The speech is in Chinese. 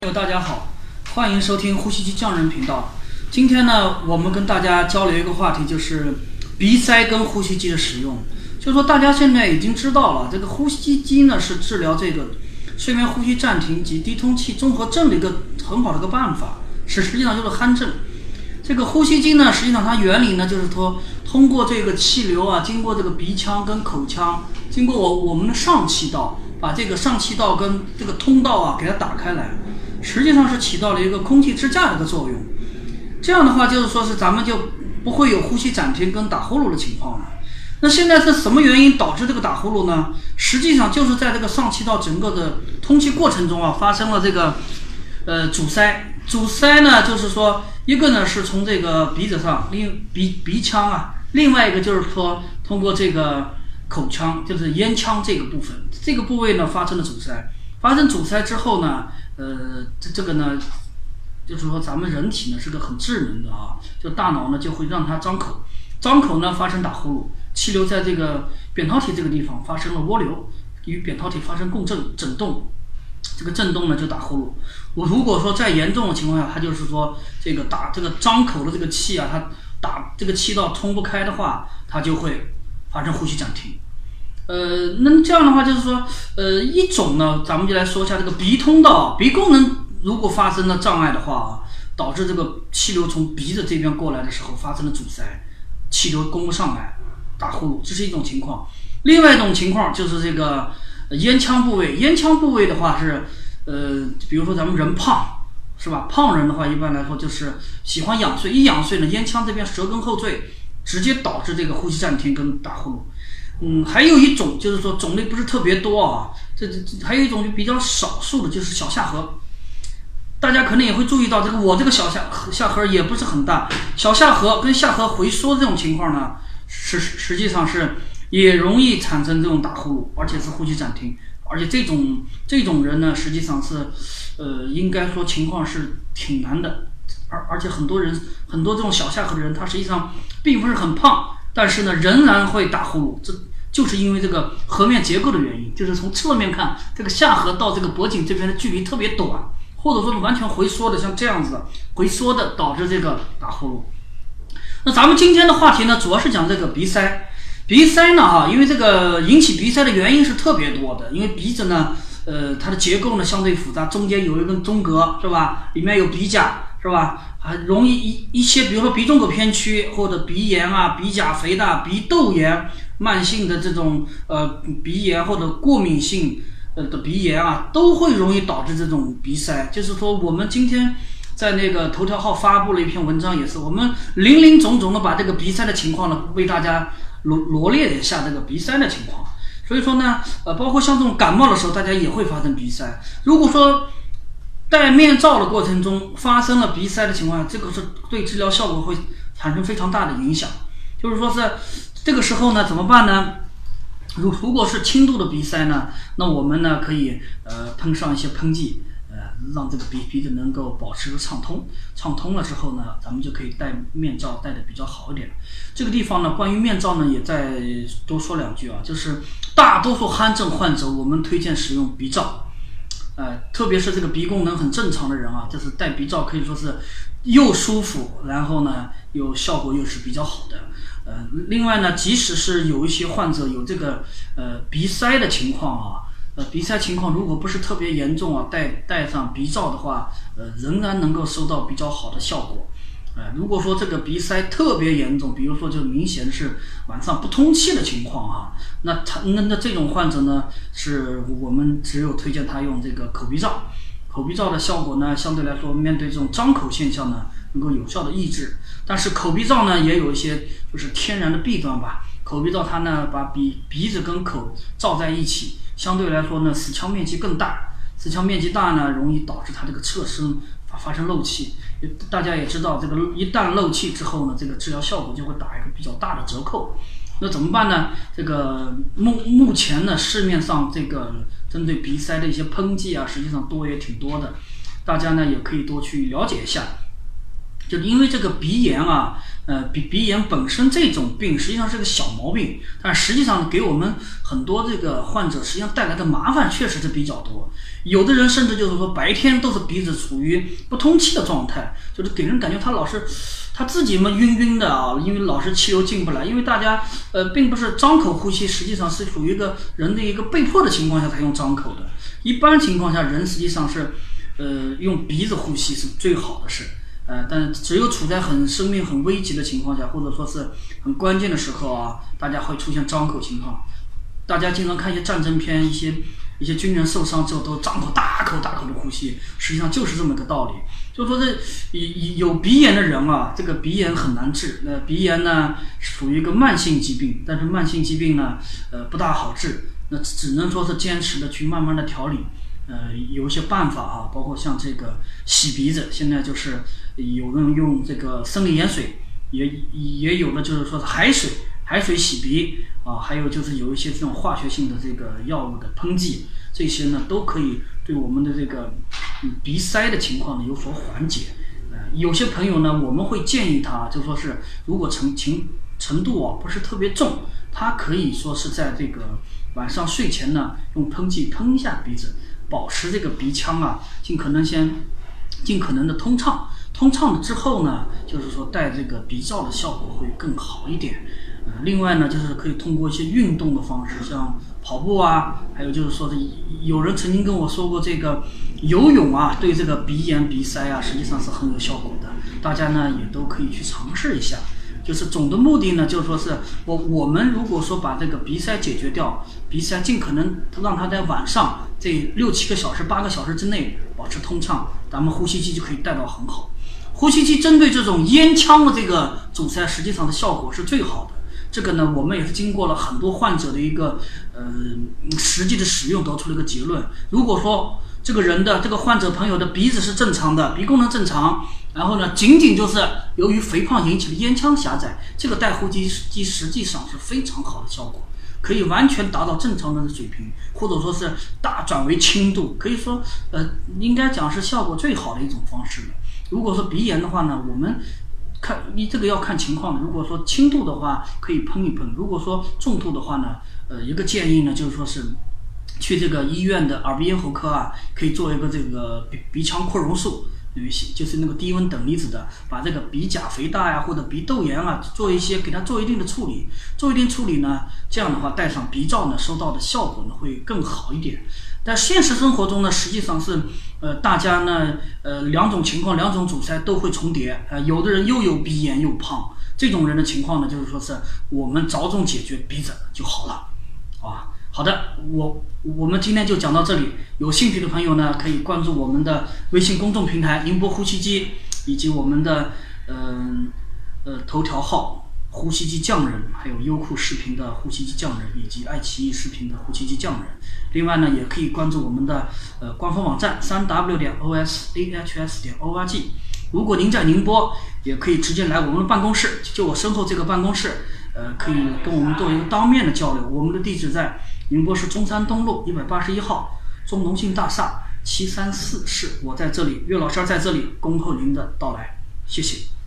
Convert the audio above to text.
朋友大家好，欢迎收听呼吸机匠人频道。今天呢，我们跟大家交流一个话题，就是鼻塞跟呼吸机的使用。就是说大家现在已经知道了，这个呼吸机呢是治疗这个睡眠呼吸暂停及低通气综合症的一个很好的一个办法，是实际上就是鼾症。这个呼吸机呢，实际上它原理呢就是说，通过这个气流啊，经过这个鼻腔跟口腔，经过我我们的上气道，把这个上气道跟这个通道啊给它打开来。实际上是起到了一个空气支架的一个作用，这样的话就是说是咱们就不会有呼吸暂停跟打呼噜的情况了。那现在是什么原因导致这个打呼噜呢？实际上就是在这个上气道整个的通气过程中啊，发生了这个呃阻塞。阻塞呢，就是说一个呢是从这个鼻子上，另鼻鼻腔啊，另外一个就是说通过这个口腔，就是咽腔这个部分，这个部位呢发生了阻塞。发生阻塞之后呢？呃，这这个呢，就是说咱们人体呢是个很智能的啊，就大脑呢就会让它张口，张口呢发生打呼噜，气流在这个扁桃体这个地方发生了涡流，与扁桃体发生共振振动，这个振动呢就打呼噜。我如果说再严重的情况下，它就是说这个打这个张口的这个气啊，它打这个气道通不开的话，它就会发生呼吸暂停。呃，那这样的话就是说，呃，一种呢，咱们就来说一下这个鼻通道，鼻功能如果发生了障碍的话啊，导致这个气流从鼻子这边过来的时候发生了阻塞，气流供不上来，打呼噜，这是一种情况。另外一种情况就是这个咽腔部位，咽腔部位的话是，呃，比如说咱们人胖，是吧？胖人的话一般来说就是喜欢仰睡，一仰睡呢，咽腔这边舌根后坠，直接导致这个呼吸暂停跟打呼噜。嗯，还有一种就是说种类不是特别多啊，这这还有一种就比较少数的，就是小下颌。大家可能也会注意到，这个我这个小下下颌也不是很大，小下颌跟下颌回缩这种情况呢，实实际上是也容易产生这种打呼噜，而且是呼吸暂停，而且这种这种人呢，实际上是呃，应该说情况是挺难的，而而且很多人很多这种小下颌的人，他实际上并不是很胖，但是呢，仍然会打呼噜，这。就是因为这个颌面结构的原因，就是从侧面看，这个下颌到这个脖颈这边的距离特别短，或者说是完全回缩的，像这样子回缩的，导致这个打呼噜。那咱们今天的话题呢，主要是讲这个鼻塞。鼻塞呢，哈，因为这个引起鼻塞的原因是特别多的，因为鼻子呢，呃，它的结构呢相对复杂，中间有一根中隔，是吧？里面有鼻甲，是吧？还容易一一些，比如说鼻中隔偏曲，或者鼻炎啊、鼻甲肥大、鼻窦炎。慢性的这种呃鼻炎或者过敏性呃的鼻炎啊，都会容易导致这种鼻塞。就是说，我们今天在那个头条号发布了一篇文章，也是我们林林总总的把这个鼻塞的情况呢，为大家罗罗列一下这个鼻塞的情况。所以说呢，呃，包括像这种感冒的时候，大家也会发生鼻塞。如果说戴面罩的过程中发生了鼻塞的情况下，这个是对治疗效果会产生非常大的影响。就是说是。这个时候呢，怎么办呢？如如果是轻度的鼻塞呢，那我们呢可以呃喷上一些喷剂，呃让这个鼻鼻子能够保持个畅通。畅通了之后呢，咱们就可以戴面罩戴的比较好一点。这个地方呢，关于面罩呢，也再多说两句啊，就是大多数鼾症患者，我们推荐使用鼻罩。呃，特别是这个鼻功能很正常的人啊，就是戴鼻罩可以说是又舒服，然后呢又效果又是比较好的。呃，另外呢，即使是有一些患者有这个呃鼻塞的情况啊，呃鼻塞情况如果不是特别严重啊，戴戴上鼻罩的话，呃仍然能够收到比较好的效果。呃，如果说这个鼻塞特别严重，比如说就明显是晚上不通气的情况啊，那他那那这种患者呢，是我们只有推荐他用这个口鼻罩。口鼻罩的效果呢，相对来说面对这种张口现象呢。能够有效的抑制，但是口鼻罩呢也有一些就是天然的弊端吧。口鼻罩它呢把鼻鼻子跟口罩在一起，相对来说呢死腔面积更大，死腔面积大呢容易导致它这个侧声发发生漏气。大家也知道，这个一旦漏气之后呢，这个治疗效果就会打一个比较大的折扣。那怎么办呢？这个目目前呢市面上这个针对鼻塞的一些喷剂啊，实际上多也挺多的，大家呢也可以多去了解一下。就因为这个鼻炎啊，呃，鼻鼻炎本身这种病实际上是个小毛病，但实际上给我们很多这个患者实际上带来的麻烦确实是比较多。有的人甚至就是说白天都是鼻子处于不通气的状态，就是给人感觉他老是他自己嘛晕晕的啊，因为老是气流进不来。因为大家呃并不是张口呼吸，实际上是属于一个人的一个被迫的情况下才用张口的。一般情况下，人实际上是呃用鼻子呼吸是最好的事。呃，但只有处在很生命很危急的情况下，或者说是很关键的时候啊，大家会出现张口情况。大家经常看一些战争片，一些一些军人受伤之后都张口大口大口的呼吸，实际上就是这么个道理。就说这有有鼻炎的人啊，这个鼻炎很难治。那鼻炎呢，属于一个慢性疾病，但是慢性疾病呢，呃，不大好治。那只能说是坚持的去慢慢的调理。呃，有一些办法啊，包括像这个洗鼻子，现在就是有人用这个生理盐水，也也有的就是说海水，海水洗鼻啊，还有就是有一些这种化学性的这个药物的喷剂，这些呢都可以对我们的这个鼻塞的情况呢有所缓解。呃，有些朋友呢，我们会建议他，就说是如果程情程度啊不是特别重，他可以说是在这个晚上睡前呢用喷剂喷一下鼻子。保持这个鼻腔啊，尽可能先，尽可能的通畅。通畅了之后呢，就是说戴这个鼻罩的效果会更好一点。另外呢，就是可以通过一些运动的方式，像跑步啊，还有就是说的，有人曾经跟我说过，这个游泳啊，对这个鼻炎、鼻塞啊，实际上是很有效果的。大家呢也都可以去尝试一下。就是总的目的呢，就是说是我我们如果说把这个鼻塞解决掉，鼻塞尽可能让它在晚上这六七个小时、八个小时之内保持通畅，咱们呼吸机就可以带到很好。呼吸机针对这种咽腔的这个阻塞，实际上的效果是最好的。这个呢，我们也是经过了很多患者的一个呃实际的使用，得出了一个结论。如果说这个人的这个患者朋友的鼻子是正常的，鼻功能正常。然后呢，仅仅就是由于肥胖引起的咽腔狭窄，这个带呼吸机实际上是非常好的效果，可以完全达到正常人的水平，或者说是大转为轻度，可以说呃，应该讲是效果最好的一种方式了。如果说鼻炎的话呢，我们看你这个要看情况，如果说轻度的话可以喷一喷，如果说重度的话呢，呃，一个建议呢就是说是去这个医院的耳鼻咽喉科啊，可以做一个这个鼻鼻腔扩容术。有些就是那个低温等离子的，把这个鼻甲肥大呀，或者鼻窦炎啊，做一些给它做一定的处理，做一定处理呢，这样的话戴上鼻罩呢，收到的效果呢会更好一点。但现实生活中呢，实际上是，呃，大家呢，呃，两种情况，两种阻塞都会重叠，呃，有的人又有鼻炎又胖，这种人的情况呢，就是说是我们着重解决鼻子就好了，啊。好的，我我们今天就讲到这里。有兴趣的朋友呢，可以关注我们的微信公众平台“宁波呼吸机”，以及我们的嗯呃头条号“呼吸机匠人”，还有优酷视频的“呼吸机匠人”，以及爱奇艺视频的“呼吸机匠人”。另外呢，也可以关注我们的呃官方网站三 w 点 o s a h s 点 o r g。如果您在宁波，也可以直接来我们的办公室，就我身后这个办公室，呃，可以跟我们做一个当面的交流。我们的地址在。宁波市中山东路一百八十一号中农信大厦七三四室，我在这里，岳老师在这里恭候您的到来，谢谢。